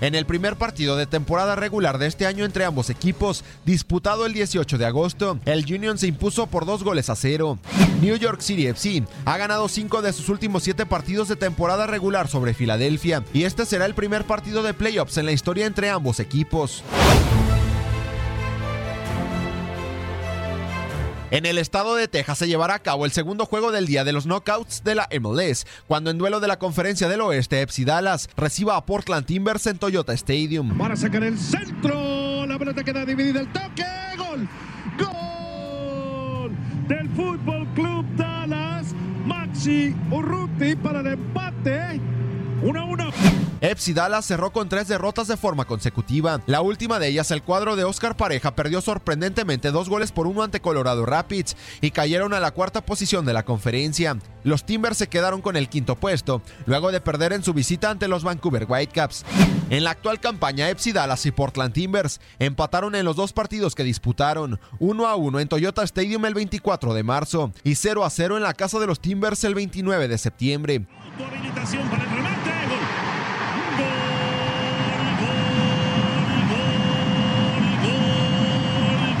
En el primer partido de temporada regular de este año entre ambos equipos, disputado el 18 de agosto, el Union se impuso por dos goles a cero. New York City FC ha ganado cinco de sus últimos siete partidos de temporada regular sobre Filadelfia, y este será el primer partido de playoffs en la historia entre ambos equipos. En el estado de Texas se llevará a cabo el segundo juego del día de los knockouts de la MLS, cuando en duelo de la conferencia del oeste, FC Dallas reciba a Portland Timbers en Toyota Stadium. Para sacar el centro. La pelota queda dividida. El toque. Gol. Gol del Fútbol Club Dallas. Maxi Urruti para el empate. 1 a 1. FC Dallas cerró con tres derrotas de forma consecutiva. La última de ellas, el cuadro de Oscar Pareja, perdió sorprendentemente dos goles por uno ante Colorado Rapids y cayeron a la cuarta posición de la conferencia. Los Timbers se quedaron con el quinto puesto, luego de perder en su visita ante los Vancouver Whitecaps. En la actual campaña, FC Dallas y Portland Timbers empataron en los dos partidos que disputaron, 1 a 1 en Toyota Stadium el 24 de marzo y 0 a 0 en la casa de los Timbers el 29 de septiembre. Habilitación para el remate. Gol.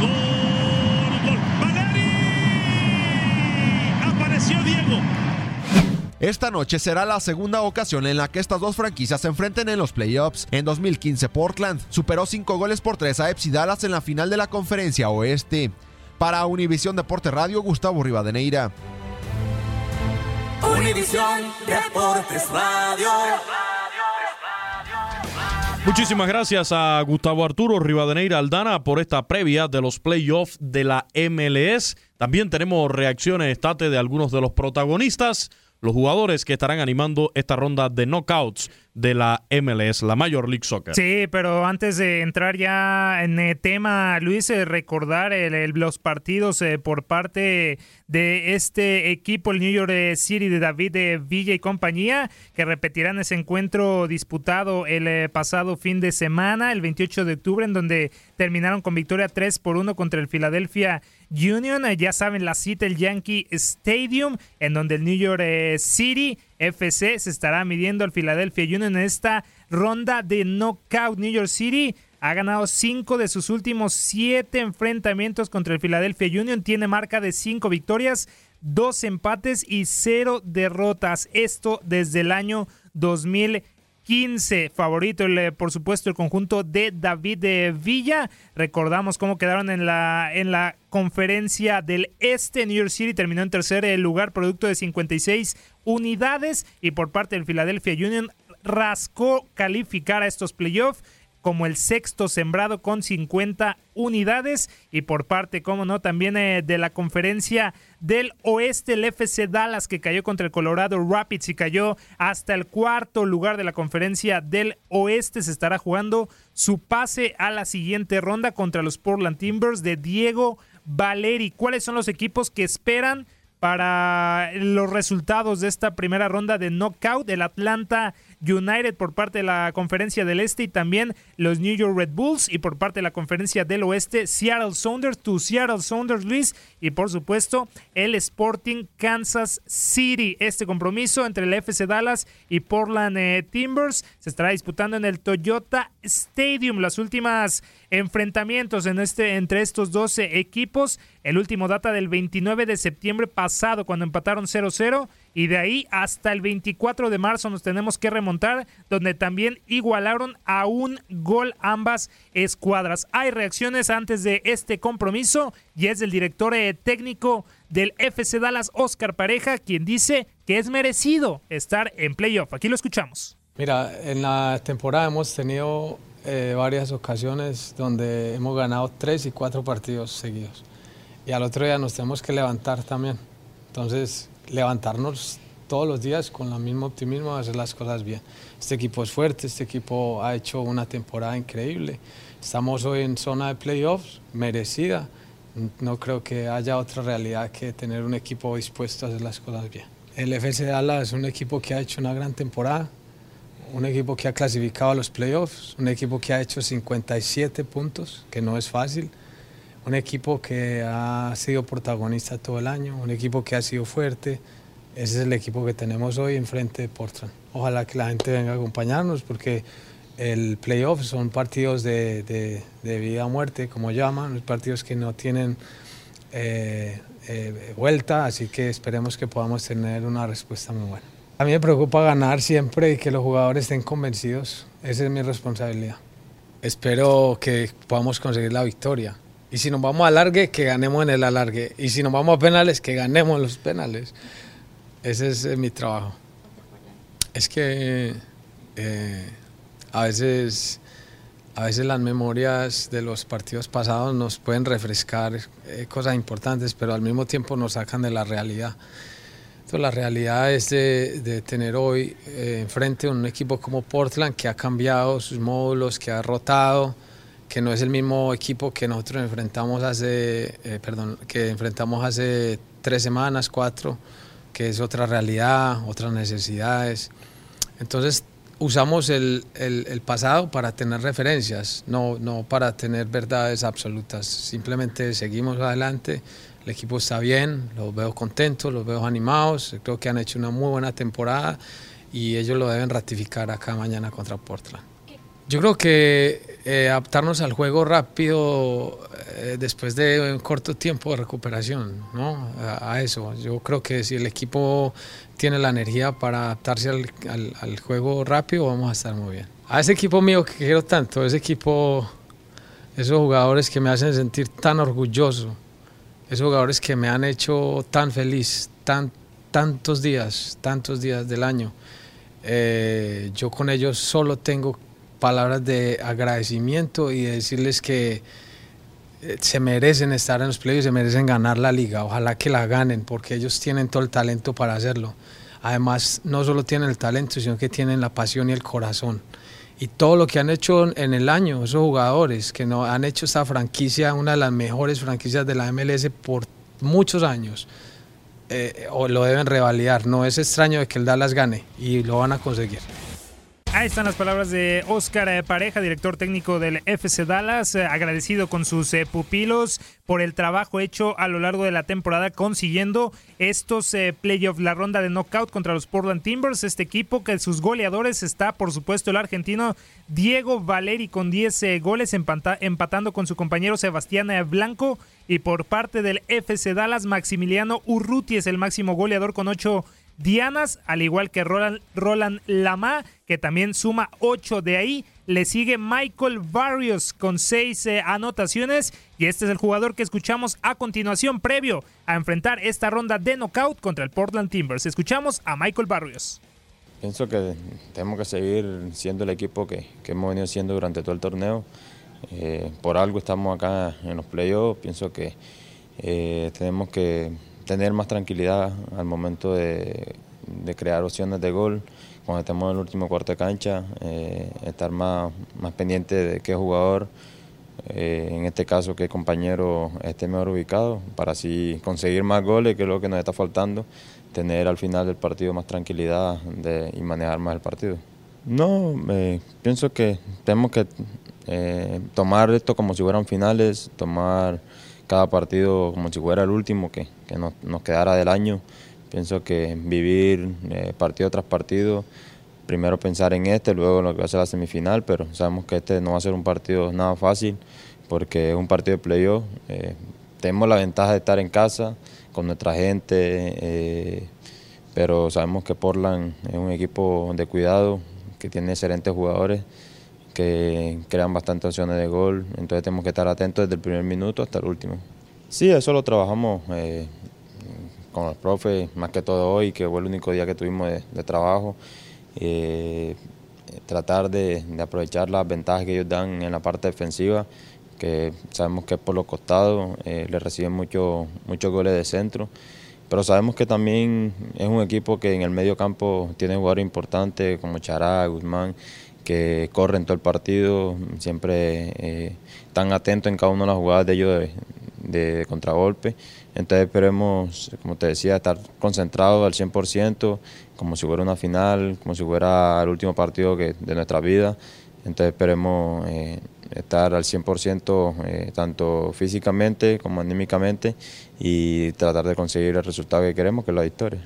Gol, gol, gol, gol. Valeri. Apareció Diego. Esta noche será la segunda ocasión en la que estas dos franquicias se enfrenten en los playoffs. En 2015, Portland superó 5 goles por 3 a FC Dallas en la final de la conferencia oeste. Para Univisión Deporte Radio, Gustavo Rivadeneira. Univisión Deportes Radio. Muchísimas gracias a Gustavo Arturo Rivadeneira Aldana por esta previa de los playoffs de la MLS. También tenemos reacciones estate de algunos de los protagonistas, los jugadores que estarán animando esta ronda de knockouts de la MLS, la Major League Soccer. Sí, pero antes de entrar ya en el tema, Luis, eh, recordar el- los partidos eh, por parte de este equipo, el New York eh, City de David eh, Villa y compañía, que repetirán ese encuentro disputado el eh, pasado fin de semana, el 28 de octubre, en donde terminaron con victoria 3 por 1 contra el Philadelphia Union. Eh, Ya saben, la cita, el Yankee Stadium, en donde el New York eh, City FC se estará midiendo al Philadelphia Union en esta ronda de knockout. New York City ha ganado cinco de sus últimos siete enfrentamientos contra el Philadelphia Union. Tiene marca de cinco victorias, dos empates y cero derrotas. Esto desde el año 2015. Favorito, el, eh, por supuesto, el conjunto de David de Villa. Recordamos cómo quedaron en la, en la conferencia del Este. New York City terminó en tercer lugar, producto de 56 unidades. Y por parte del Philadelphia Union rascó calificar a estos playoffs como el sexto sembrado con 50 unidades y por parte, como no, también eh, de la conferencia del oeste, el FC Dallas que cayó contra el Colorado Rapids y cayó hasta el cuarto lugar de la conferencia del oeste, se estará jugando su pase a la siguiente ronda contra los Portland Timbers de Diego Valeri. ¿Cuáles son los equipos que esperan? para los resultados de esta primera ronda de knockout. El Atlanta United por parte de la Conferencia del Este y también los New York Red Bulls y por parte de la Conferencia del Oeste Seattle Sounders, tu Seattle Sounders Luis y por supuesto el Sporting Kansas City. Este compromiso entre el FC Dallas y Portland eh, Timbers se estará disputando en el Toyota Stadium. Las últimas enfrentamientos en este, entre estos 12 equipos. El último data del 29 de septiembre pasado cuando empataron 0-0 y de ahí hasta el 24 de marzo nos tenemos que remontar, donde también igualaron a un gol ambas escuadras. Hay reacciones antes de este compromiso y es el director eh, técnico del FC Dallas, Oscar Pareja, quien dice que es merecido estar en playoff. Aquí lo escuchamos. Mira, en la temporada hemos tenido eh, varias ocasiones donde hemos ganado tres y cuatro partidos seguidos. Y al otro día nos tenemos que levantar también. Entonces, levantarnos todos los días con el mismo optimismo, hacer las cosas bien. Este equipo es fuerte, este equipo ha hecho una temporada increíble. Estamos hoy en zona de playoffs, merecida. No creo que haya otra realidad que tener un equipo dispuesto a hacer las cosas bien. El FC Dallas es un equipo que ha hecho una gran temporada, un equipo que ha clasificado a los playoffs, un equipo que ha hecho 57 puntos, que no es fácil un equipo que ha sido protagonista todo el año, un equipo que ha sido fuerte. Ese es el equipo que tenemos hoy enfrente de Portland. Ojalá que la gente venga a acompañarnos porque el playoff son partidos de, vida o muerte, como llaman, partidos que no tienen eh, eh, vuelta, así que esperemos que podamos tener una respuesta muy buena. A mí me preocupa ganar siempre y que los jugadores estén convencidos. Esa es mi responsabilidad. Espero que podamos conseguir la victoria. Y si nos vamos a alargue, que ganemos en el alargue. Y si nos vamos a penales, que ganemos los penales. Ese es eh, mi trabajo. Es que eh, a veces a veces las memorias de los partidos pasados nos pueden refrescar eh, cosas importantes, pero al mismo tiempo nos sacan de la realidad. Entonces, la realidad es de, de tener hoy enfrente un equipo como Portland que ha cambiado sus módulos, que ha rotado, que no es el mismo equipo que nosotros enfrentamos hace, eh, perdón, que enfrentamos hace tres semanas, cuatro, que es otra realidad, otras necesidades. Entonces usamos el, el, pasado para tener referencias, no, no para tener verdades absolutas. Simplemente seguimos adelante, el equipo está bien, los veo contentos, los veo animados, creo que han hecho una muy buena temporada y ellos lo deben ratificar acá mañana contra Portland. Yo creo que eh, adaptarnos al juego rápido eh, después de un corto tiempo de recuperación, ¿no? A, eso. Yo creo que si el equipo tiene la energía para adaptarse al, juego rápido, vamos a estar muy bien. A ese equipo mío que quiero tanto, ese equipo, esos jugadores que me hacen sentir tan orgulloso, esos jugadores que me han hecho tan feliz, tan, tantos días, tantos días del año. Eh, yo con ellos solo tengo palabras de agradecimiento y decirles que eh, se merecen estar en los playoffs, se merecen ganar la liga. Ojalá que la ganen porque ellos tienen todo el talento para hacerlo. Además, no solo tienen el talento, sino que tienen la pasión y el corazón. Y todo lo que han hecho en el año, esos jugadores que no, han hecho esta franquicia, una de las mejores franquicias de la MLS por muchos años, eh, lo deben revalidar. No es extraño de que el Dallas gane y lo van a conseguir. Ahí están las palabras de Oscar eh, Pareja, director técnico del FC Dallas, eh, agradecido con sus eh, pupilos por el trabajo hecho a lo largo de la temporada consiguiendo estos playoffs, la ronda de knockout contra los Portland Timbers, este equipo que sus goleadores está por supuesto el argentino Diego Valeri con 10 goles empatando con su compañero Sebastián Blanco y por parte del FC Dallas Maximiliano Urruti es el máximo goleador con 8 dianas, al igual que Roland, Roland que también suma 8 de ahí. Le sigue Michael Barrios con 6 eh, anotaciones. Y este es el jugador que escuchamos a continuación, previo a enfrentar esta ronda de knockout contra el Portland Timbers. Escuchamos a Michael Barrios. pienso que tenemos que seguir siendo el equipo que, hemos venido siendo durante todo el torneo. Eh, por algo estamos acá en los playoffs. Pienso que eh, tenemos que tener más tranquilidad al momento de, crear opciones de gol. Cuando estemos en el último cuarto de cancha, eh, estar más, más pendiente de qué jugador, en este caso qué compañero esté mejor ubicado, para así conseguir más goles, que es lo que nos está faltando tener al final del partido más tranquilidad de, y manejar más el partido. No, eh, pienso que tenemos que eh, tomar esto como si fueran finales, tomar cada partido como si fuera el último que, nos, quedara del año. Pienso que vivir eh, partido tras partido, primero pensar en este, luego en lo que va a ser la semifinal, pero sabemos que este no va a ser un partido nada fácil porque es un partido de playoff. tenemos la ventaja de estar en casa, con nuestra gente, eh, pero sabemos que Portland es un equipo de cuidado, que tiene excelentes jugadores, que crean bastantes opciones de gol, entonces tenemos que estar atentos desde el primer minuto hasta el último. Sí, eso lo trabajamos eh, con los profes, más que todo hoy, que fue el único día que tuvimos de, trabajo. Eh, tratar de, aprovechar las ventajas que ellos dan en la parte defensiva que sabemos que es por los costados, eh, le reciben muchos muchos goles de centro, pero sabemos que también es un equipo que en el medio campo tiene jugadores importantes como Chará, Guzmán, que corren todo el partido, siempre eh, están atentos en cada una de las jugadas de ellos de, contragolpe. Entonces esperemos, como te decía, estar concentrados al 100%, como si fuera una final, como si fuera el último partido de nuestra vida. Entonces esperemos eh, estar al 100% eh, tanto físicamente como anímicamente y tratar de conseguir el resultado que queremos, que es la victoria.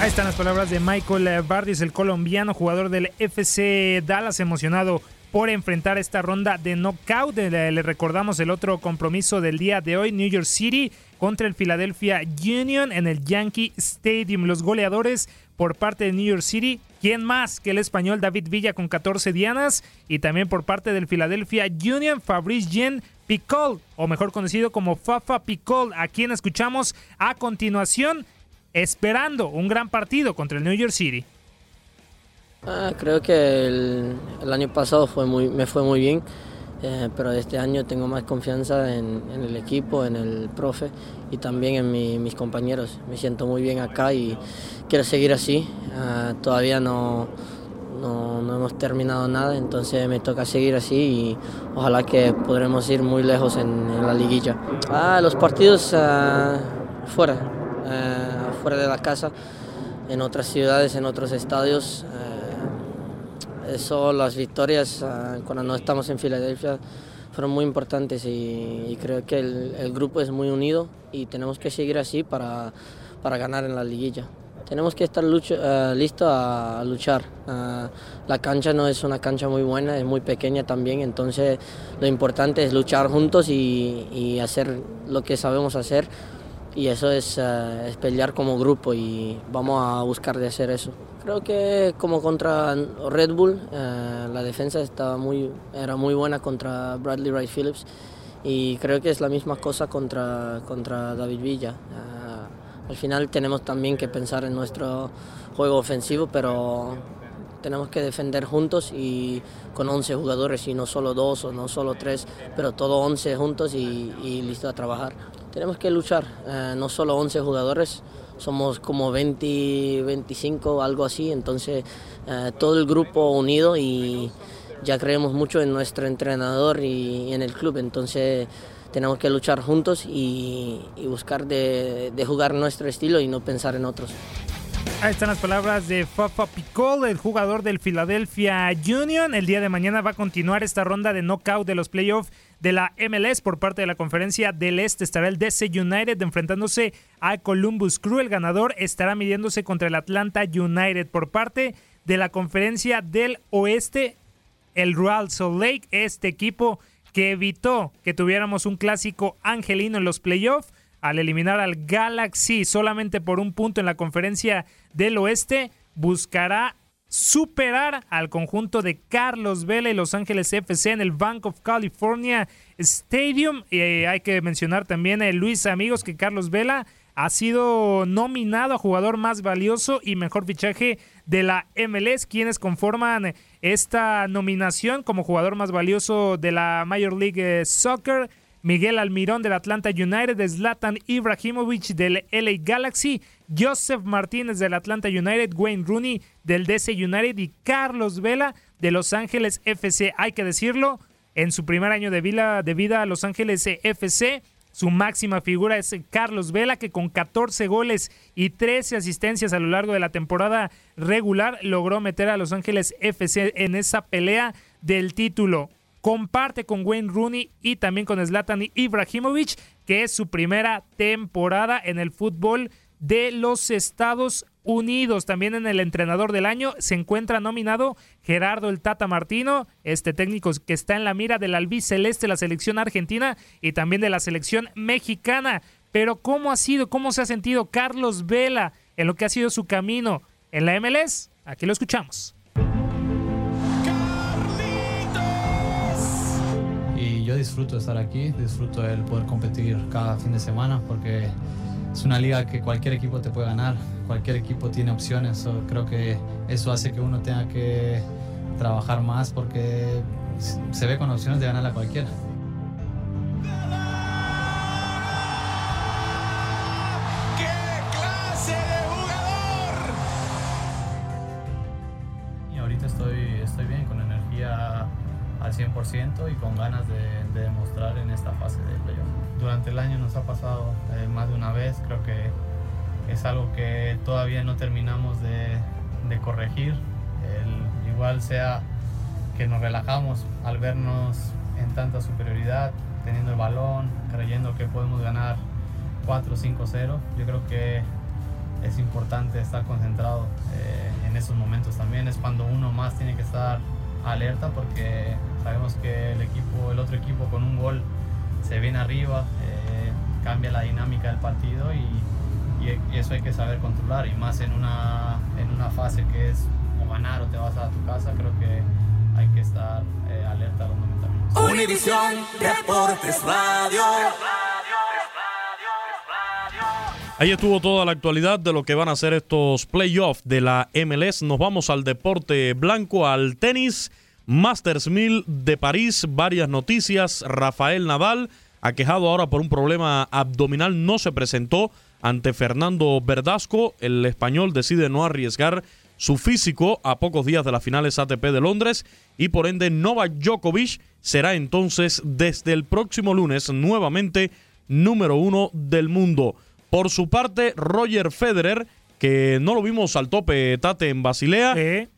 Ahí están las palabras de Michael Bardis, el colombiano jugador del FC Dallas, emocionado por enfrentar esta ronda de knockout. Le recordamos el otro compromiso del día de hoy, New York City contra el Philadelphia Union en el Yankee Stadium. Los goleadores por parte de New York City. ¿Quién más que el español David Villa con 14 dianas? Y también por parte del Philadelphia Union, Fabrice Jean Picol, o mejor conocido como Fafa Picol, a quien escuchamos a continuación, esperando un gran partido contra el New York City. Ah, creo que el, año pasado fue muy, me fue muy bien. Eh, pero este año tengo más confianza en, el equipo, en el profe y también en mis compañeros. Me siento muy bien acá y quiero seguir así. Ah, todavía no, no, hemos terminado nada, entonces me toca seguir así y ojalá que podremos ir muy lejos en, la liguilla. Ah, los partidos ah, fuera, fuera de la casa, en otras ciudades, en otros estadios. Eso, las victorias ah, cuando no estamos en Filadelfia fueron muy importantes y, creo que el, grupo es muy unido y tenemos que seguir así para, para ganar en la liguilla. Tenemos que estar uh, listos a, luchar. Ah, la cancha no es una cancha muy buena, es muy pequeña también, entonces lo importante es luchar juntos y, y hacer lo que sabemos hacer y eso es, es pelear como grupo y vamos a buscar de hacer eso. Creo que como contra Red Bull, eh, la defensa estaba muy, era muy buena contra Bradley Wright Phillips y creo que es la misma cosa contra, contra David Villa. Eh, al final tenemos también que pensar en nuestro juego ofensivo, pero tenemos que defender juntos y con 11 jugadores y no solo dos o no solo tres, pero todos 11 juntos y, y listo a trabajar. Tenemos que luchar, eh, no solo 11 jugadores, somos como 20, 25, algo así, entonces eh, todo el grupo unido y ya creemos mucho en nuestro entrenador y, en el club, entonces tenemos que luchar juntos y, buscar de, jugar nuestro estilo y no pensar en otros. Ahí están las palabras de Fafa Picol, el jugador del Philadelphia Union. El día de mañana va a continuar esta ronda de knockout de los playoffs de la MLS por parte de la conferencia del Este. Estará el DC United enfrentándose a Columbus Crew. El ganador estará midiéndose contra el Atlanta United por parte de la conferencia del Oeste. El Real Salt Lake, este equipo que evitó que tuviéramos un clásico angelino en los playoffs al eliminar al Galaxy solamente por un punto en la conferencia del Oeste, buscará superar al conjunto de Carlos Vela y Los Ángeles FC en el Bank of California Stadium. y eh, hay que mencionar también, eh, Luis, amigos, que Carlos Vela ha sido nominado a jugador más valioso y mejor fichaje de la MLS, quienes conforman esta nominación como jugador más valioso de la Major League Soccer. Miguel Almirón del Atlanta United, Zlatan Ibrahimovic del LA Galaxy, Joseph Martínez del Atlanta United, Wayne Rooney del DC United y Carlos Vela de Los Ángeles FC. Hay que decirlo, en su primer año de vida, de vida Los Ángeles FC su máxima figura es Carlos Vela, que con 14 goles y 13 asistencias a lo largo de la temporada regular logró meter a Los Ángeles FC en esa pelea del título. Comparte con Wayne Rooney y también con Zlatan Ibrahimovic, que es su primera temporada en el fútbol de los Estados Unidos. También en el entrenador del año se encuentra nominado Gerardo el Tata Martino, este técnico que está en la mira del albiceleste, la selección argentina y también de la selección mexicana. Pero ¿cómo ha sido, cómo se ha sentido Carlos Vela en lo que ha sido su camino en la MLS? Aquí lo escuchamos. Y yo disfruto estar aquí, disfruto el poder competir cada fin de semana porque es una liga que cualquier equipo te puede ganar, cualquier equipo tiene opciones, creo que eso hace que uno tenga que trabajar más porque se ve con opciones de ganar a cualquiera. Y ahorita estoy, estoy bien, con energía al 100% y con ganas de, demostrar en esta fase de. Durante el año nos ha pasado eh, más de una vez, creo que es algo que todavía no terminamos de, corregir. igual sea que nos relajamos al vernos en tanta superioridad, teniendo el balón, creyendo que podemos ganar 4 5-0. Yo creo que es importante estar concentrado eh, en esos momentos también. Es cuando uno más tiene que estar alerta porque sabemos que el equipo, el otro equipo con un gol se viene arriba, eh, cambia la dinámica del partido y, eso hay que saber controlar y más en una, en una fase que es o ganar o te vas a tu casa, creo que hay que estar eh, alerta a los momentos. Univisión Deportes Radio. Ahí estuvo toda la actualidad de lo que van a ser estos playoffs de la MLS. Nos vamos al deporte blanco, al tenis. Masters 1000 de París, varias noticias. Rafael Nadal, aquejado ahora por un problema abdominal, no se presentó ante Fernando Verdasco. El español decide no arriesgar su físico a pocos días de las finales ATP de Londres y por ende Novak Djokovic será entonces desde el próximo lunes nuevamente número uno del mundo. Por su parte, Roger Federer que no lo vimos al tope Tate en Basilea,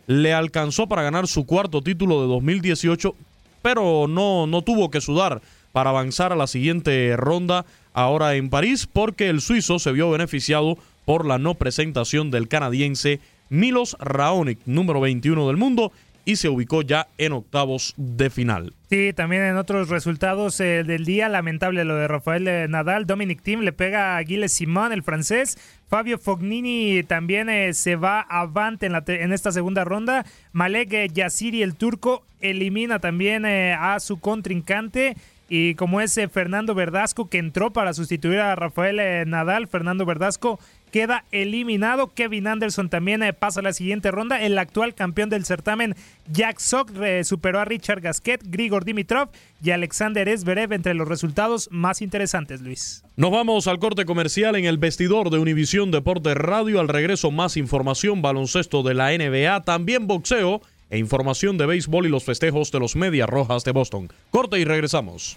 le alcanzó para ganar su cuarto título de 2018, pero no, no tuvo que sudar para avanzar a la siguiente ronda ahora en París, porque el suizo se vio beneficiado por la no presentación del canadiense Milos Raonic, número 21 del mundo, y se ubicó ya en octavos de final. Sí, también en otros resultados eh, del día, lamentable lo de Rafael eh, Nadal, Dominic Thiem le pega a Gilles Simon, el francés, Fabio Fognini también eh, se va avante en, en, esta segunda ronda, Malek Yassiri, el turco, elimina también a su contrincante. Y como es Fernando Verdasco que entró para sustituir a Rafael Nadal, Fernando Verdasco queda eliminado. Kevin Anderson también eh, pasa a la siguiente ronda. El actual campeón del certamen, Jack Sock, superó a Richard Gasquet, Grigor Dimitrov y Alexander Esberev entre los resultados más interesantes, Luis. Nos vamos al corte comercial en el vestidor de Univisión Deportes Radio. Al regreso, más información, baloncesto de la NBA, también boxeo e información de béisbol y los festejos de los Medias Rojas de Boston. Corte y regresamos.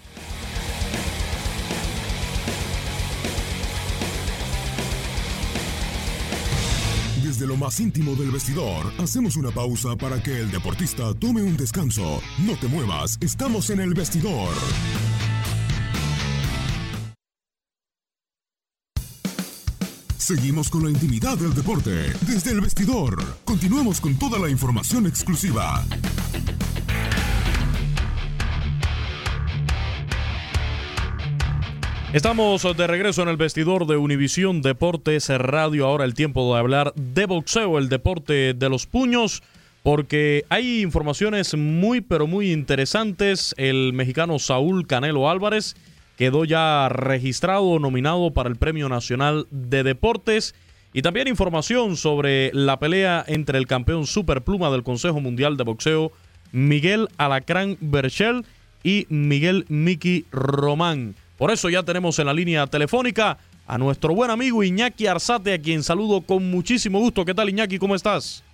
Desde lo más íntimo del vestidor, hacemos una pausa para que el deportista tome un descanso. No te muevas, estamos en el vestidor. Seguimos con la intimidad del deporte desde el vestidor. Continuamos con toda la información exclusiva. Estamos de regreso en el vestidor de Univisión Deportes Radio. Ahora el tiempo de hablar de boxeo, el deporte de los puños, porque hay informaciones muy, pero muy interesantes. El mexicano Saúl Canelo Álvarez quedó ya registrado, nominado para el Premio Nacional de Deportes. Y también información sobre la pelea entre el campeón superpluma del Consejo Mundial de Boxeo, Miguel Alacrán Berchel, y Miguel Miki Román. Por eso ya tenemos en la línea telefónica a nuestro buen amigo Iñaki Arzate, a quien saludo con muchísimo gusto. ¿Qué tal, Iñaki? ¿Cómo estás?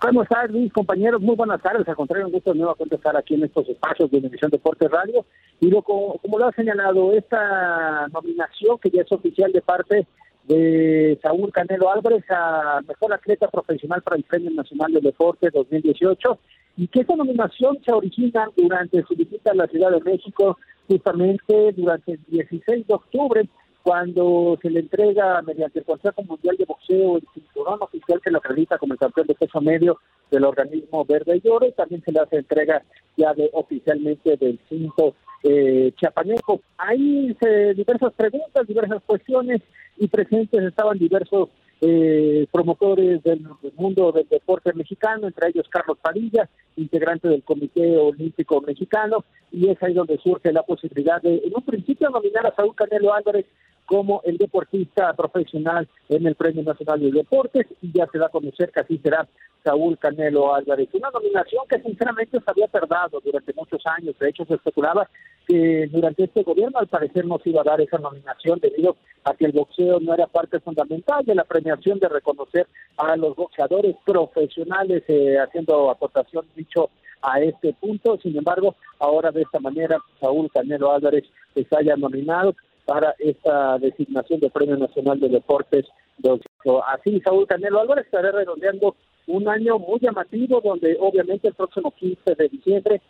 ¿Cómo estás, mis compañeros? Muy buenas tardes. Al contrario, un gusto nuevamente estar aquí en estos espacios de Univisión Deportes Radio. Y lo, como, como lo ha señalado, esta nominación que ya es oficial de parte de Saúl Canelo Álvarez a Mejor Atleta Profesional para el Premio Nacional de Deporte 2018 y que esta nominación se origina durante su visita a la Ciudad de México justamente durante el 16 de octubre cuando se le entrega mediante el Consejo Mundial de Boxeo el cinturón oficial que lo acredita como el campeón de peso medio del organismo Verde y Oro, también se le hace entrega ya de oficialmente del cinto eh, chiapaneco. Hay eh, diversas preguntas, diversas cuestiones y presentes estaban diversos eh, promotores del mundo del deporte mexicano, entre ellos Carlos Padilla, integrante del Comité Olímpico Mexicano, y es ahí donde surge la posibilidad de, en un principio, nominar a Saúl Canelo Álvarez como el deportista profesional en el Premio Nacional de Deportes y ya se da a conocer que así será Saúl Canelo Álvarez. Una nominación que sinceramente se había tardado durante muchos años. De hecho, se especulaba que durante este gobierno al parecer no se iba a dar esa nominación debido a que el boxeo no era parte fundamental de la premiación de reconocer a los boxeadores profesionales, eh, haciendo aportación dicho a este punto. Sin embargo, ahora de esta manera Saúl Canelo Álvarez se haya nominado para esta designación de Premio Nacional de Deportes. Así, Saúl Canelo Álvarez estará redondeando un año muy llamativo, donde obviamente el próximo 15 de diciembre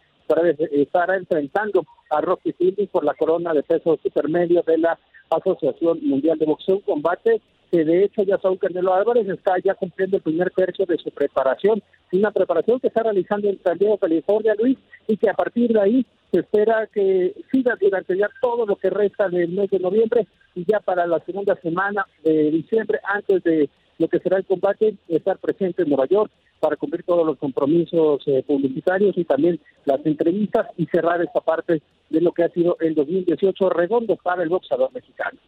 estará, enfrentando a Rocky Fielding por la corona de peso supermedio de la Asociación Mundial de Boxeo, combate que de hecho ya Saúl Canelo Álvarez está ya cumpliendo el primer tercio de su preparación, una preparación que está realizando en San Diego, California, Luis, y que a partir de ahí se espera que siga durante ya todo lo que resta del mes de noviembre y ya para la segunda semana de diciembre, antes de lo que será el combate, estar presente en Nueva York para cumplir todos los compromisos eh, publicitarios y también las entrevistas y cerrar esta parte de lo que ha sido el 2018 redondo para el boxeador mexicano.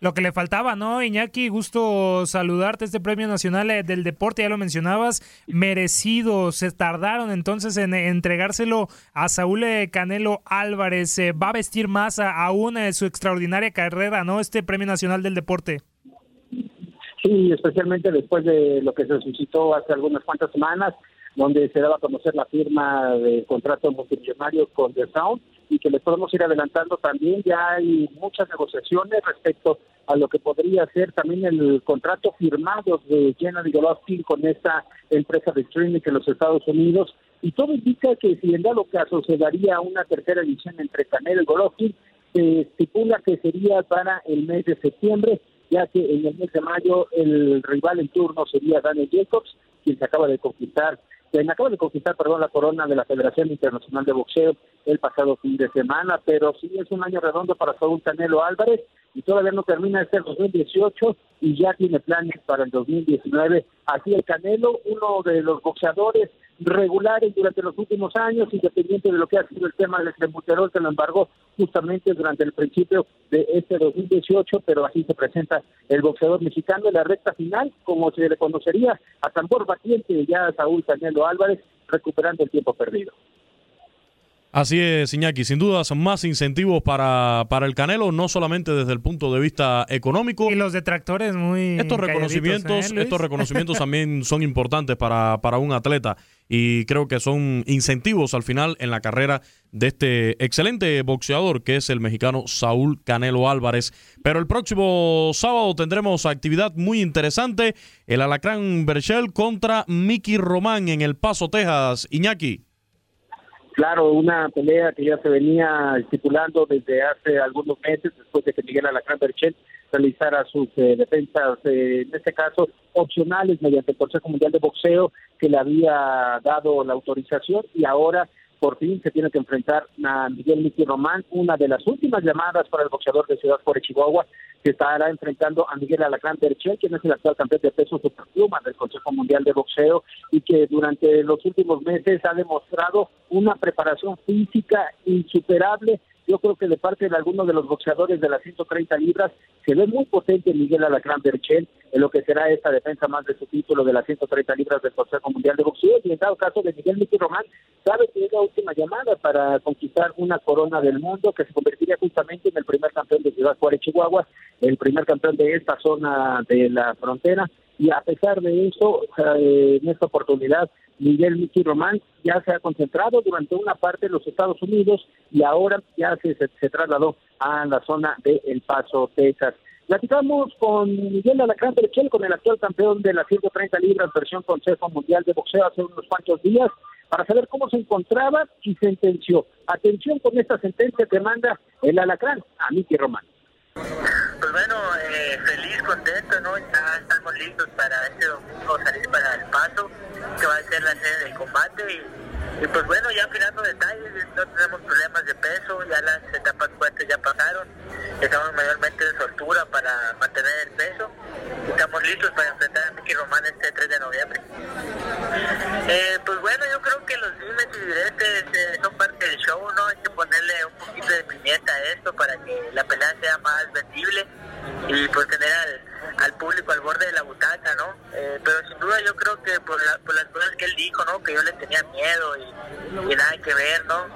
Lo que le faltaba, ¿no, Iñaki? Gusto saludarte. Este Premio Nacional eh, del Deporte, ya lo mencionabas, merecido. Se tardaron entonces en entregárselo a Saúl eh, Canelo Álvarez. Eh, va a vestir más aún su extraordinaria carrera, ¿no? Este Premio Nacional del Deporte. Sí, especialmente después de lo que se suscitó hace algunas cuantas semanas, donde se daba a conocer la firma de contrato multimillonario con The Sound y que les podemos ir adelantando también. Ya hay muchas negociaciones respecto a lo que podría ser también el contrato firmado de Jenna Golovkin con esta empresa de streaming en los Estados Unidos. Y todo indica que si en dado caso se daría una tercera edición entre Canelo y Golovkin, se estipula que sería para el mes de septiembre, ya que en el mes de mayo el rival en turno sería Daniel Jacobs, quien se acaba de conquistar quien acaba de conquistar, perdón, la corona de la Federación Internacional de Boxeo el pasado fin de semana, pero sí es un año redondo para Saúl Canelo Álvarez y todavía no termina este 2018 y ya tiene planes para el 2019. Así el Canelo, uno de los boxeadores regulares durante los últimos años, independiente de lo que ha sido el tema del clenbuterol, que lo embargó justamente durante el principio de este 2018, pero así se presenta el boxeador mexicano en la recta final, como se le conocería a tambor batiente ya Saúl Canelo Álvarez, recuperando el tiempo perdido. Así es, Iñaki, sin dudas más incentivos para, para el Canelo, no solamente desde el punto de vista económico. Y los detractores muy Estos reconocimientos, ¿eh, estos reconocimientos también son importantes para, para un atleta y creo que son incentivos al final en la carrera de este excelente boxeador que es el mexicano Saúl Canelo Álvarez. Pero el próximo sábado tendremos actividad muy interesante, el Alacrán Berchel contra Mickey Román en El Paso, Texas. Iñaki. Claro, una pelea que ya se venía estipulando desde hace algunos meses, después de que Miguel Alacrán Berchel realizara sus eh, defensas, eh, en este caso opcionales, mediante el Consejo Mundial de Boxeo, que le había dado la autorización y ahora por fin se tiene que enfrentar a Miguel Miki Román, una de las últimas llamadas para el boxeador de Ciudad Juárez, Chihuahua, que estará enfrentando a Miguel Alacrán Berchel, quien es el actual campeón de peso superpluma del Consejo Mundial de Boxeo y que durante los últimos meses ha demostrado una preparación física insuperable yo creo que de parte de algunos de los boxeadores de las 130 libras se ve muy potente Miguel Alacrán Berchel en lo que será esta defensa más de su título de las 130 libras del Consejo Mundial de Boxeo. Y en dado caso de Miguel Miki Román sabe que es la última llamada para conquistar una corona del mundo que se convertiría justamente en el primer campeón de Ciudad Juárez, Chihuahua, el primer campeón de esta zona de la frontera. Y a pesar de eso, eh, en esta oportunidad, Miguel Miki Román ya se ha concentrado durante una parte en los Estados Unidos y ahora ya se, se, trasladó a la zona de El Paso, Texas. Platicamos con Miguel Alacrán Berchel, con el actual campeón de las 130 libras versión Consejo Mundial de Boxeo hace unos cuantos días, para saber cómo se encontraba y sentenció. Atención con esta sentencia que manda el Alacrán a Miki Román. Pues bueno, eh, feliz, contento, ¿no? Ya estamos listos para este domingo salir para el paso, que va a ser la sede del combate. Y, pues bueno, ya afinando detalles, no tenemos problemas de peso, ya las etapas fuertes ya pasaron. Estamos mayormente en soltura para mantener el peso. Estamos listos para enfrentar a Mickey Román este 3 de noviembre. Eh, pues bueno, yo creo que los dimes y diretes eh, son parte del show, ¿no? Hay que ponerle un poquito de pimienta a esto para que la pelea sea más vendible y pues tener al, público al borde de la butaca, ¿no? Eh, pero sin duda yo creo que por, por, las cosas que él dijo, ¿no? Que yo le tenía miedo y, nada que ver, ¿no?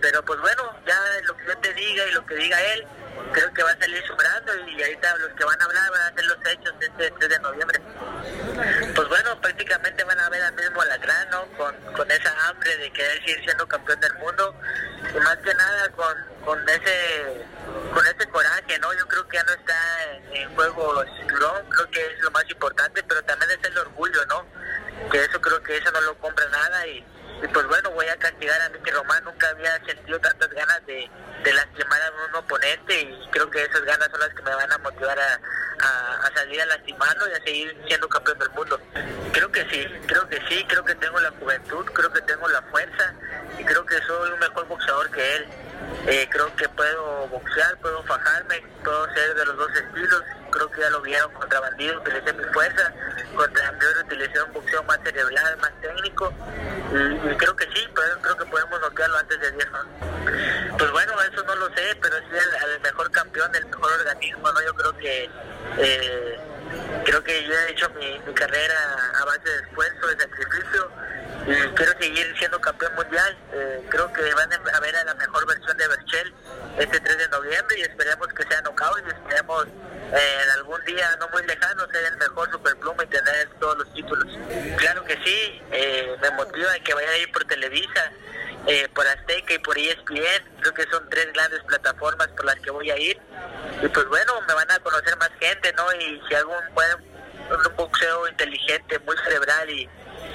pero pues bueno, ya lo que yo te diga y lo que diga él, creo que va a salir sobrando y ahorita los que van a hablar van a ser los hechos este 3 de noviembre. Pues bueno, prácticamente van a ver al mismo Alacrán, ¿no? Con, con esa hambre de querer seguir siendo campeón del mundo y más que nada con, con ese con ese coraje, ¿no? Yo creo que ya no está en, juego el cinturón, creo que es lo más importante, pero también es el orgullo, ¿no? Que eso creo que eso no lo compra nada y y pues bueno, voy a castigar a Mickey Román, nunca había sentido tantas ganas de, lastimar a un oponente y creo que esas ganas son las que me van a motivar a, salir a lastimarlo y a seguir siendo campeón del mundo. Creo que sí, creo que sí, creo que tengo la juventud, creo que tengo la fuerza y creo que soy un mejor boxeador que él. Eh, creo que puedo boxear, puedo fajarme, puedo ser de los dos estilos. Creo que ya lo vieron contra Bandido, utilicé mi fuerza. Contra Ambior utilicé un boxeo más cerebral, más técnico. Y, creo que sí, pero creo que podemos noquearlo antes de 10 Pues bueno, eso no lo sé, pero es el, mejor campeón, el mejor organismo. ¿no? Yo creo que. Eh, creo que yo he hecho mi, carrera a base de esfuerzo, de sacrificio y quiero seguir siendo campeón mundial. Eh, creo que van a ver a la mejor versión de Berchel este 3 de noviembre y esperemos que sea knockout y esperemos eh, algún día no muy lejano ser el mejor superpluma y tener todos los títulos. Claro que sí, eh, me motiva que vaya a ir por Televisa, por Azteca y por ESPN. Creo que son tres grandes plataformas por las que voy a ir. Y pues bueno, me van a conocer más gente, ¿no? Y si algún buen un boxeo inteligente, muy cerebral y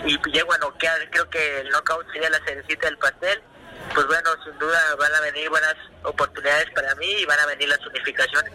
y llego a noquear, creo que el knockout sería la cerecita del pastel. Pues bueno, sin duda van a venir buenas oportunidades para mí y van a venir las unificaciones.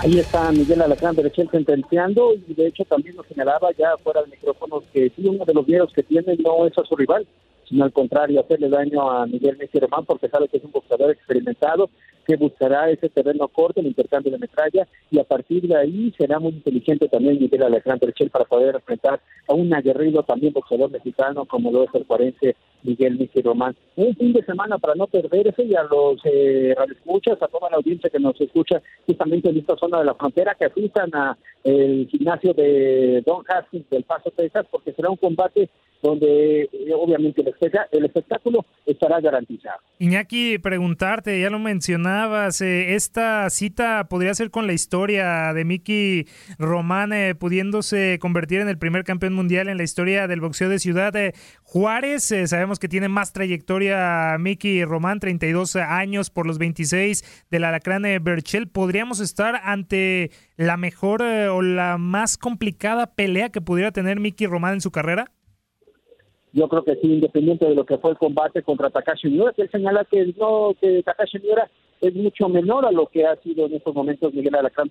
Ahí está Miguel Alacrán Berechel sentenciando y de hecho también lo señalaba ya fuera del micrófono que sí, uno de los miedos que tiene no es a su rival, sino al contrario, hacerle daño a Miguel Messi Román porque sabe que es un boxeador experimentado que buscará ese terreno corto, el intercambio de metralla, y a partir de ahí será muy inteligente también Miguel Alejandro Berchel para poder enfrentar a un aguerrido también boxeador mexicano como lo es el cuarense Miguel Miki Román. Un fin de semana para no perderse y a los eh, radioescuchas, a toda la audiencia que nos escucha justamente en esta zona de la frontera, que asistan a el gimnasio de Don Haskins del Paso, Texas, porque será un combate donde eh, obviamente el, espectáculo estará garantizado. Iñaki, preguntarte, ya lo mencionabas, eh, esta cita podría ser con la historia de Miki Román eh, pudiéndose convertir en el primer campeón mundial en la historia del boxeo de Ciudad Juárez. sabemos que tiene más trayectoria Miki Román, 32 años por los 26 del Alacrán Berchel. ¿Podríamos estar ante la mejor o la más complicada pelea que pudiera tener Miki Román en su carrera? Yo creo que sí, independiente de lo que fue el combate contra Takashi Miura, que él señala que no, que Takashi Miura es mucho menor a lo que ha sido en estos momentos Miguel Alacrán.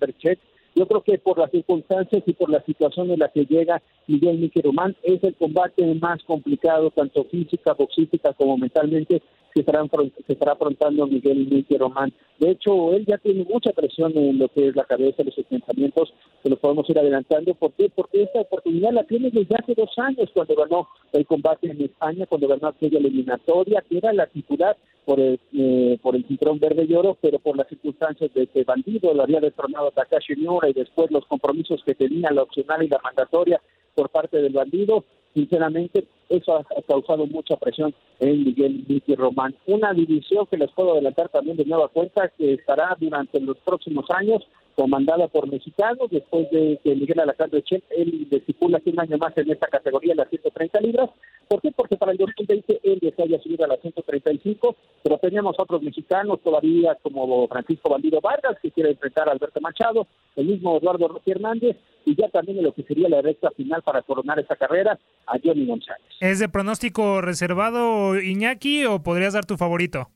Yo creo que por las circunstancias y por la situación en la que llega Miguel Miki Román, es el combate más complicado, tanto física, boxística como mentalmente, que estará, que estará afrontando Miguel Miki Román. De hecho, él ya tiene mucha presión en lo que es la cabeza de sus pensamientos, que lo podemos ir adelantando. ¿Por qué? Porque esta oportunidad la tiene desde hace dos años, cuando ganó el combate en España, cuando ganó aquella eliminatoria, que era la titular por el, eh, por el cinturón verde y oro, pero por las circunstancias de que Bandido lo había destronado Takashi Miura y después los compromisos que tenía la opcional y la mandatoria por parte del Bandido, sinceramente eso ha, causado mucha presión en Miguel Vicky Román. Una división que les puedo adelantar también de nueva cuenta que estará durante los próximos años comandada por mexicanos, después de que Miguel Alejandro Chen, él estipula un año más en esta categoría, las 130 libras. ¿Por qué? Porque para el 2020 él desea subir a las 135, pero teníamos otros mexicanos todavía como Francisco Bandido Vargas, que quiere enfrentar a Alberto Machado, el mismo Eduardo Roque Hernández, y ya también en lo que sería la recta final para coronar esa carrera, a Johnny González. ¿Es de pronóstico reservado Iñaki o podrías dar tu favorito?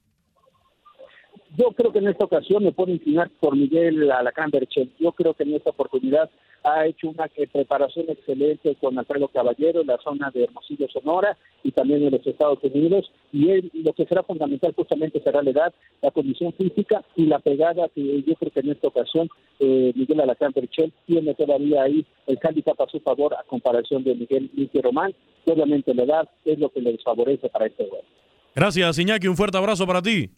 Yo creo que en esta ocasión me puedo inclinar por Miguel Alacrán Berchel. Yo creo que en esta oportunidad ha hecho una preparación excelente con Alfredo Caballero en la zona de Hermosillo, Sonora y también en los Estados Unidos. Y él, lo que será fundamental justamente será la edad, la condición física y la pegada que yo creo que en esta ocasión eh, Miguel Alacrán Berchel tiene todavía ahí el handicap a su favor a comparación de Miguel Miki Román. Obviamente la edad es lo que le desfavorece para este juego. Gracias, Iñaki. Un fuerte abrazo para ti.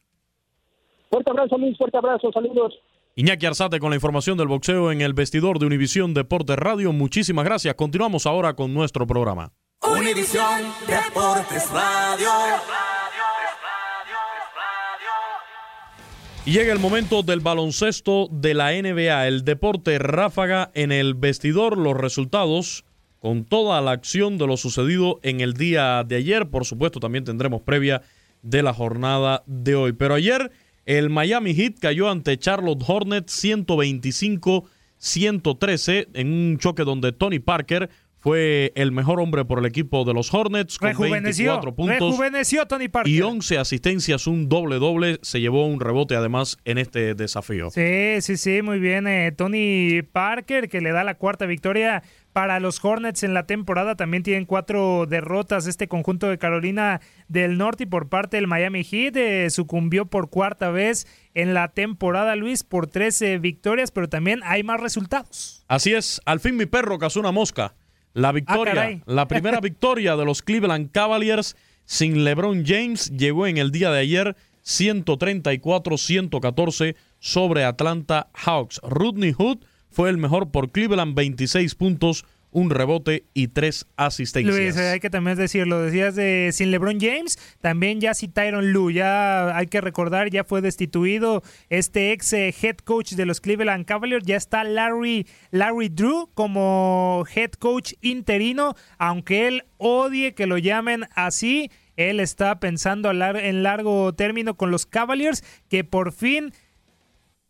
Fuerte abrazo, Luis, fuerte abrazo, saludos. Iñaki Arzate con la información del boxeo en el vestidor de Univisión Deportes Radio. Muchísimas gracias. Continuamos ahora con nuestro programa. Univisión Deportes Radio. Y llega el momento del baloncesto de la NBA, el deporte ráfaga en el vestidor, los resultados con toda la acción de lo sucedido en el día de ayer. Por supuesto, también tendremos previa de la jornada de hoy. Pero ayer el Miami Heat cayó ante Charlotte Hornets 125-113 en un choque donde Tony Parker fue el mejor hombre por el equipo de los Hornets con 24 puntos Tony Parker. y 11 asistencias, un doble doble, se llevó un rebote además en este desafío. Sí, sí, sí, muy bien eh, Tony Parker que le da la cuarta victoria para los Hornets en la temporada. También tienen cuatro derrotas este conjunto de Carolina del Norte y por parte del Miami Heat eh, sucumbió por cuarta vez en la temporada, Luis, por 13 victorias, pero también hay más resultados. Así es, al fin mi perro cazó una mosca. La victoria, Ah, la primera victoria de los Cleveland Cavaliers sin LeBron James llegó en el día de ayer 134-114 sobre Atlanta Hawks. Rodney Hood fue el mejor por Cleveland, 26 puntos, un rebote y tres asistencias. Luis, hay que también decirlo, decías de sin LeBron James, también ya si Tyron Lue, ya hay que recordar, ya fue destituido este ex eh, head coach de los Cleveland Cavaliers, ya está Larry, Larry Drew como head coach interino, aunque él odie que lo llamen así, él está pensando en largo término con los Cavaliers, que por fin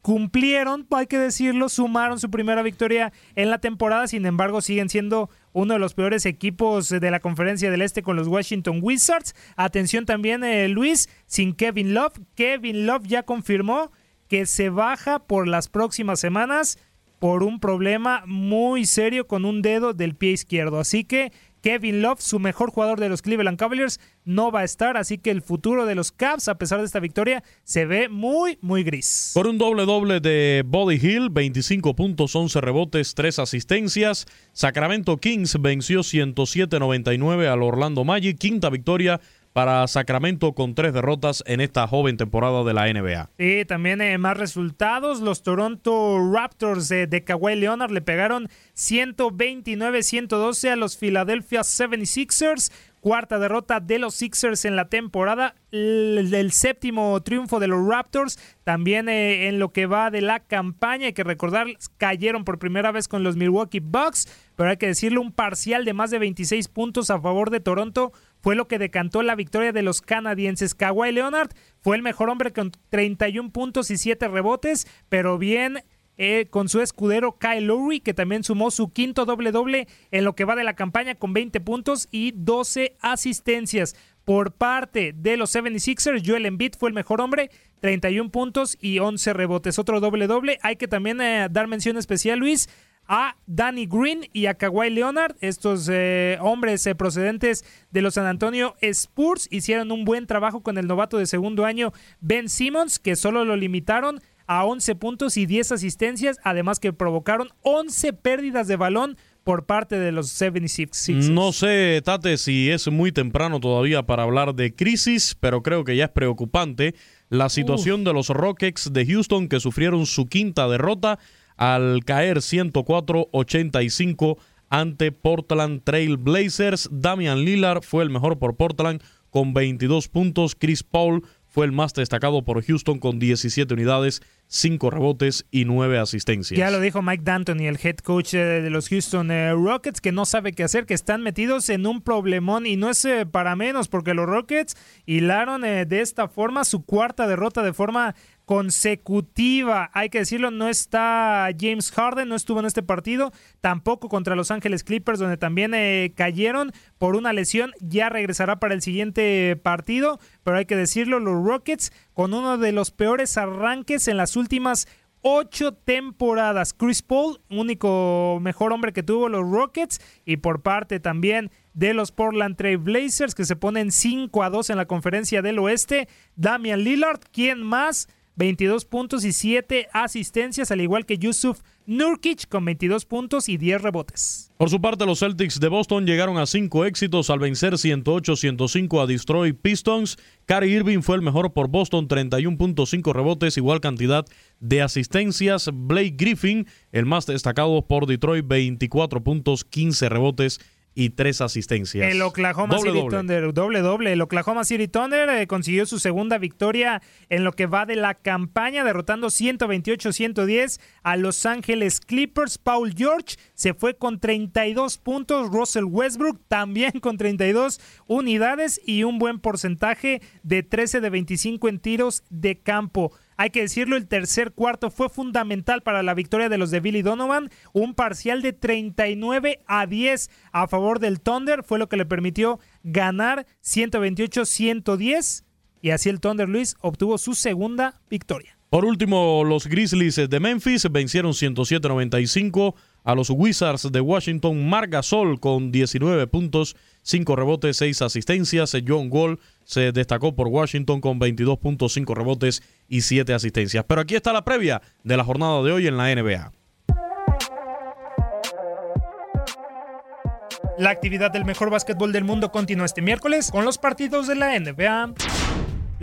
cumplieron, hay que decirlo, sumaron su primera victoria en la temporada, sin embargo siguen siendo uno de los peores equipos de la conferencia del este con los Washington Wizards. Atención también eh, Luis, sin Kevin Love. Kevin Love ya confirmó que se baja por las próximas semanas por un problema muy serio con un dedo del pie izquierdo. Así que Kevin Love, su mejor jugador de los Cleveland Cavaliers, no va a estar, así que el futuro de los Cavs, a pesar de esta victoria, se ve muy, muy gris. Por un doble doble de Body Hill, 25 puntos, 11 rebotes, 3 asistencias. Sacramento Kings venció 107-99 al Orlando Magic, quinta victoria para Sacramento con tres derrotas en esta joven temporada de la NBA. Y también eh, más resultados. Los Toronto Raptors eh, de Kawhi Leonard le pegaron 129-112 a los Philadelphia 76ers. Cuarta derrota de los Sixers en la temporada. El, séptimo triunfo de los Raptors. También eh, en lo que va de la campaña. Hay que recordar, cayeron por primera vez con los Milwaukee Bucks. Pero hay que decirlo, un parcial de más de 26 puntos a favor de Toronto fue lo que decantó la victoria de los canadienses. Kawhi Leonard fue el mejor hombre con 31 puntos y 7 rebotes, pero bien eh, con su escudero Kyle Lowry, que también sumó su quinto doble-doble en lo que va de la campaña con 20 puntos y 12 asistencias. Por parte de los 76ers, Joel Embiid fue el mejor hombre, 31 puntos y 11 rebotes. Otro doble-doble. Hay que también eh, dar mención especial, Luis, a Danny Green y a Kawhi Leonard. Estos eh, hombres eh, procedentes de los San Antonio Spurs hicieron un buen trabajo con el novato de segundo año Ben Simmons, que solo lo limitaron a 11 puntos y 10 asistencias, además que provocaron 11 pérdidas de balón por parte de los 76ers. No sé, Tate, si es muy temprano todavía para hablar de crisis, pero creo que ya es preocupante la situación de los Rockets de Houston que sufrieron su quinta derrota al caer 104-85 ante Portland Trail Blazers. Damian Lillard fue el mejor por Portland con 22 puntos. Chris Paul fue el más destacado por Houston con 17 unidades, 5 rebotes y 9 asistencias. Ya lo dijo Mike D'Antoni, el head coach eh, de los Houston eh, Rockets, que no sabe qué hacer, que están metidos en un problemón y no es eh, para menos, porque los Rockets hilaron de esta forma su cuarta derrota de forma consecutiva. Hay que decirlo, no está James Harden, no estuvo en este partido, tampoco contra Los Ángeles Clippers, donde también eh, cayeron por una lesión. Ya regresará para el siguiente partido, pero hay que decirlo, los Rockets con uno de los peores arranques en las últimas ocho temporadas. Chris Paul, único mejor hombre que tuvo los Rockets, y por parte también de los Portland Trail Blazers, que se ponen 5 a 2 en la conferencia del oeste. Damian Lillard, ¿quién más? 22 puntos y 7 asistencias, al igual que Yusuf Nurkic con 22 puntos y 10 rebotes. Por su parte, los Celtics de Boston llegaron a 5 éxitos al vencer 108-105 a Detroit Pistons. Cary Irving fue el mejor por Boston, 31.5 rebotes, igual cantidad de asistencias. Blake Griffin, el más destacado por Detroit, 24 puntos, 15 rebotes y tres asistencias. El Oklahoma City Thunder, doble doble. El Oklahoma City Thunder eh, consiguió su segunda victoria en lo que va de la campaña, derrotando 128-110 a Los Ángeles Clippers. Paul George se fue con 32 puntos. Russell Westbrook también con 32 unidades y un buen porcentaje de 13 de 25 en tiros de campo. Hay que decirlo, el tercer cuarto fue fundamental para la victoria de los de Billy Donovan. Un parcial de 39 a 10 a favor del Thunder fue lo que le permitió ganar 128-110. Y así el Thunder Luis obtuvo su segunda victoria. Por último, los Grizzlies de Memphis vencieron 107-95 a los Wizards de Washington. Margasol con 19 puntos, 5 rebotes, 6 asistencias. John Wall se destacó por Washington con 22.5 rebotes y 7 asistencias. Pero aquí está la previa de la jornada de hoy en la NBA. La actividad del mejor básquetbol del mundo continúa este miércoles con los partidos de la NBA.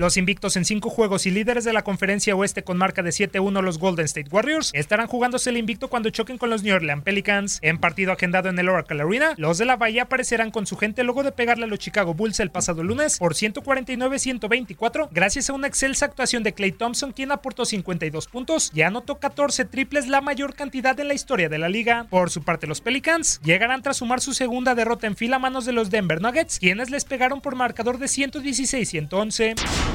Los invictos en cinco juegos y líderes de la conferencia oeste con marca de 7-1 los Golden State Warriors estarán jugándose el invicto cuando choquen con los New Orleans Pelicans. En partido agendado en el Oracle Arena, los de la Bahía aparecerán con su gente luego de pegarle a los Chicago Bulls el pasado lunes por 149-124 gracias a una excelsa actuación de Clay Thompson quien aportó 52 puntos y anotó 14 triples la mayor cantidad en la historia de la liga. Por su parte los Pelicans llegarán tras sumar su segunda derrota en fila a manos de los Denver Nuggets quienes les pegaron por marcador de 116-111.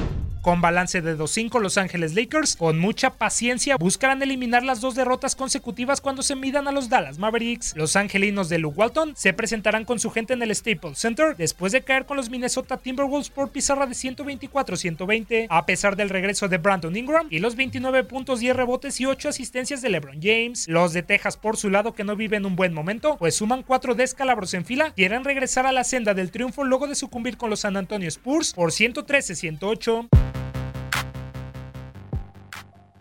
Con balance de 2-5, Los Ángeles Lakers, con mucha paciencia, buscarán eliminar las dos derrotas consecutivas cuando se midan a los Dallas Mavericks. Los angelinos de Luke Walton se presentarán con su gente en el Staples Center después de caer con los Minnesota Timberwolves por pizarra de 124-120, a pesar del regreso de Brandon Ingram y los 29 puntos, 10 rebotes y 8 asistencias de LeBron James. Los de Texas, por su lado, que no viven un buen momento, pues suman 4 descalabros en fila, quieren regresar a la senda del triunfo luego de sucumbir con los San Antonio Spurs por 113-108.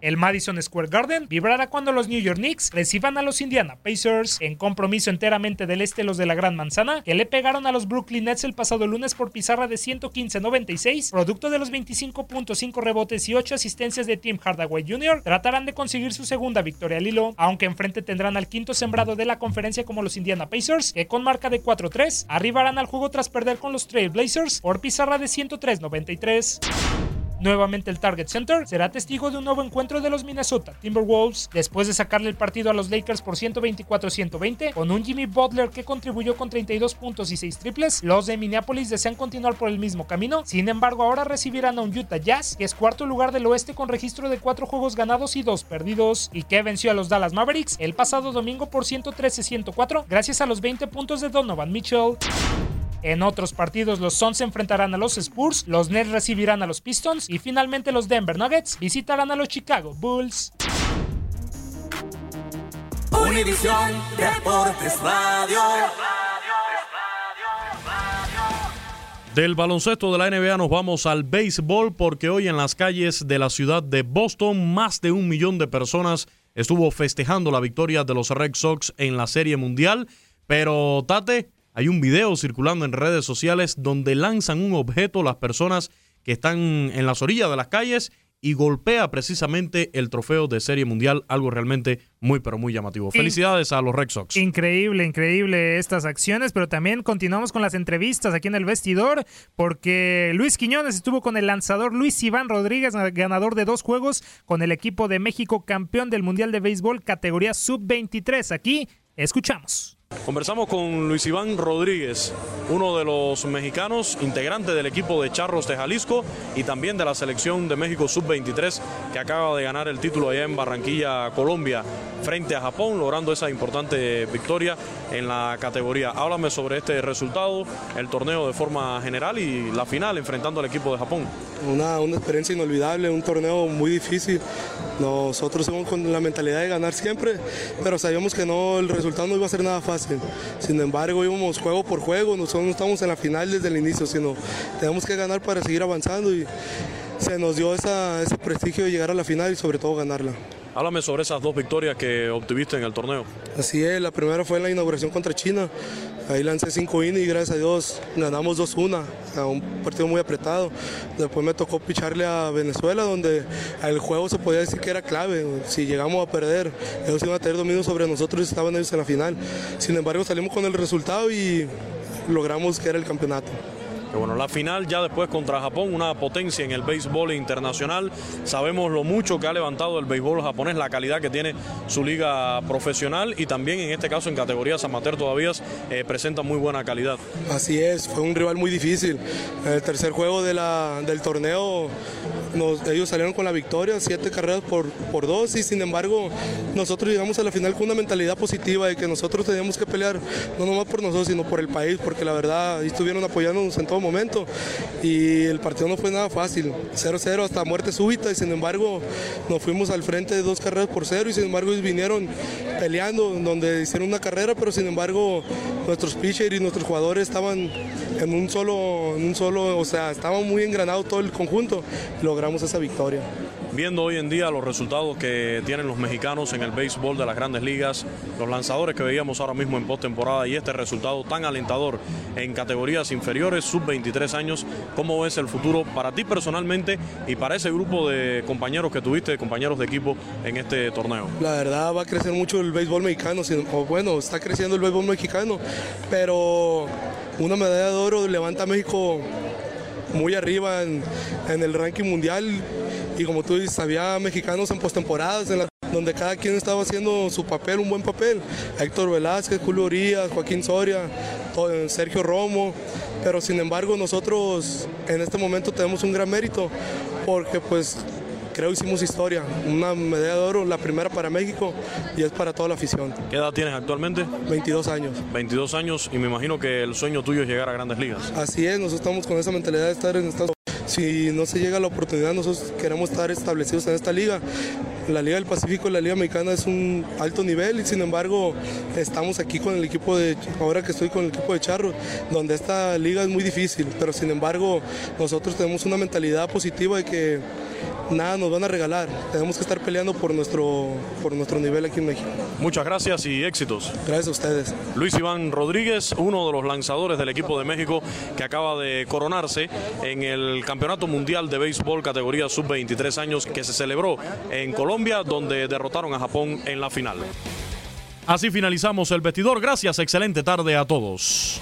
El Madison Square Garden vibrará cuando los New York Knicks reciban a los Indiana Pacers en compromiso enteramente del este los de la Gran Manzana que le pegaron a los Brooklyn Nets el pasado lunes por pizarra de 115-96, producto de los 25.5 rebotes y 8 asistencias de Tim Hardaway Jr. Tratarán de conseguir su segunda victoria al hilo, aunque enfrente tendrán al quinto sembrado de la conferencia como los Indiana Pacers, que con marca de 4-3 arribarán al juego tras perder con los Trail Blazers por pizarra de 103-93. Nuevamente el Target Center será testigo de un nuevo encuentro de los Minnesota Timberwolves después de sacarle el partido a los Lakers por 124-120 con un Jimmy Butler que contribuyó con 32 puntos y 6 triples. Los de Minneapolis desean continuar por el mismo camino, sin embargo ahora recibirán a un Utah Jazz que es cuarto lugar del oeste con registro de 4 juegos ganados y 2 perdidos y que venció a los Dallas Mavericks el pasado domingo por 113-104 gracias a los 20 puntos de Donovan Mitchell. En otros partidos, los Suns se enfrentarán a los Spurs, los Nets recibirán a los Pistons y finalmente los Denver Nuggets visitarán a los Chicago Bulls. Univisión Deportes Radio. Del baloncesto de la NBA nos vamos al béisbol porque hoy en las calles de la ciudad de Boston más de un millón de personas estuvo festejando la victoria de los Red Sox en la Serie Mundial. Pero Tate, hay un video circulando en redes sociales donde lanzan un objeto las personas que están en las orillas de las calles y golpea precisamente el trofeo de Serie Mundial, algo realmente muy pero muy llamativo. Felicidades a los Red Sox. Increíble, increíble estas acciones, pero también continuamos con las entrevistas aquí en el vestidor, porque Luis Quiñones estuvo con el lanzador Luis Iván Rodríguez, ganador de dos juegos con el equipo de México, campeón del Mundial de Béisbol categoría sub-23. Aquí escuchamos. Conversamos con Luis Iván Rodríguez, uno de los mexicanos integrantes del equipo de Charros de Jalisco y también de la selección de México Sub-23 que acaba de ganar el título allá en Barranquilla, Colombia, frente a Japón, logrando esa importante victoria en la categoría. Háblame sobre este resultado, el torneo de forma general y la final enfrentando al equipo de Japón. Una, una experiencia inolvidable, un torneo muy difícil. Nosotros somos con la mentalidad de ganar siempre, pero sabíamos que no, el resultado no iba a ser nada fácil. Sin embargo, íbamos juego por juego, nosotros no estamos en la final desde el inicio, sino tenemos que ganar para seguir avanzando y se nos dio ese prestigio de llegar a la final y sobre todo ganarla. Háblame sobre esas dos victorias que obtuviste en el torneo. Así es, la primera fue en la inauguración contra China. Ahí lancé cinco innings y gracias a Dios ganamos 2-1, un partido muy apretado. Después me tocó picharle a Venezuela, donde el juego se podía decir que era clave. Si llegamos a perder, ellos iban a tener dominio sobre nosotros y estaban ellos en la final. Sin embargo, salimos con el resultado y logramos que era el campeonato bueno, la final ya después contra Japón, una potencia en el béisbol internacional. Sabemos lo mucho que ha levantado el béisbol japonés, la calidad que tiene su liga profesional y también en este caso en categorías amateur todavía eh, presenta muy buena calidad. Así es, fue un rival muy difícil. El tercer juego de la, del torneo, ellos salieron con la victoria, siete carreras por, por dos y sin embargo nosotros llegamos a la final con una mentalidad positiva de que nosotros teníamos que pelear no nomás por nosotros, sino por el país, porque la verdad estuvieron apoyándonos en todo momento. Y el partido no fue nada fácil, 0-0 hasta muerte súbita y sin embargo nos fuimos al frente de dos carreras por cero y sin embargo vinieron peleando donde hicieron una carrera pero sin embargo nuestros pitchers y nuestros jugadores estaban en un solo, un solo, o sea, estaban muy engranados todo el conjunto. Y logramos esa victoria viendo hoy en día los resultados que tienen los mexicanos en el béisbol de las grandes ligas, los lanzadores que veíamos ahora mismo en postemporada y este resultado tan alentador en categorías inferiores, sub 23 años, ¿cómo ves el futuro para ti personalmente y para ese grupo de compañeros que tuviste, compañeros de equipo en este torneo? La verdad va a crecer mucho el béisbol mexicano, o bueno, está creciendo el béisbol mexicano, pero una medalla de oro levanta a México muy arriba en el ranking mundial y como tú dices, había mexicanos en postemporadas en donde cada quien estaba haciendo su papel, un buen papel. Héctor Velázquez, Julio Urias, Joaquín Soria, Sergio Romo, pero sin embargo nosotros en este momento tenemos un gran mérito porque pues creo hicimos historia, una medalla de oro, la primera para México y es para toda la afición. ¿Qué edad tienes actualmente? 22 años. 22 años y me imagino que el sueño tuyo es llegar a grandes ligas. Así es, nosotros estamos con esa mentalidad de estar en Estados si no se llega la oportunidad, nosotros queremos estar establecidos en esta liga. La Liga del Pacífico, la Liga Mexicana es un alto nivel y sin embargo estamos aquí con el equipo de, ahora que estoy con el equipo de Charro, donde esta liga es muy difícil, pero sin embargo nosotros tenemos una mentalidad positiva de que nada nos van a regalar. Tenemos que estar peleando por nuestro, por nuestro nivel aquí en México. Muchas gracias y éxitos. Gracias a ustedes. Luis Iván Rodríguez, uno de los lanzadores del equipo de México que acaba de coronarse en el Campeonato Mundial de Béisbol categoría sub-23 años que se celebró en Colombia, donde derrotaron a Japón en la final. Así finalizamos el vestidor. Gracias, excelente tarde a todos.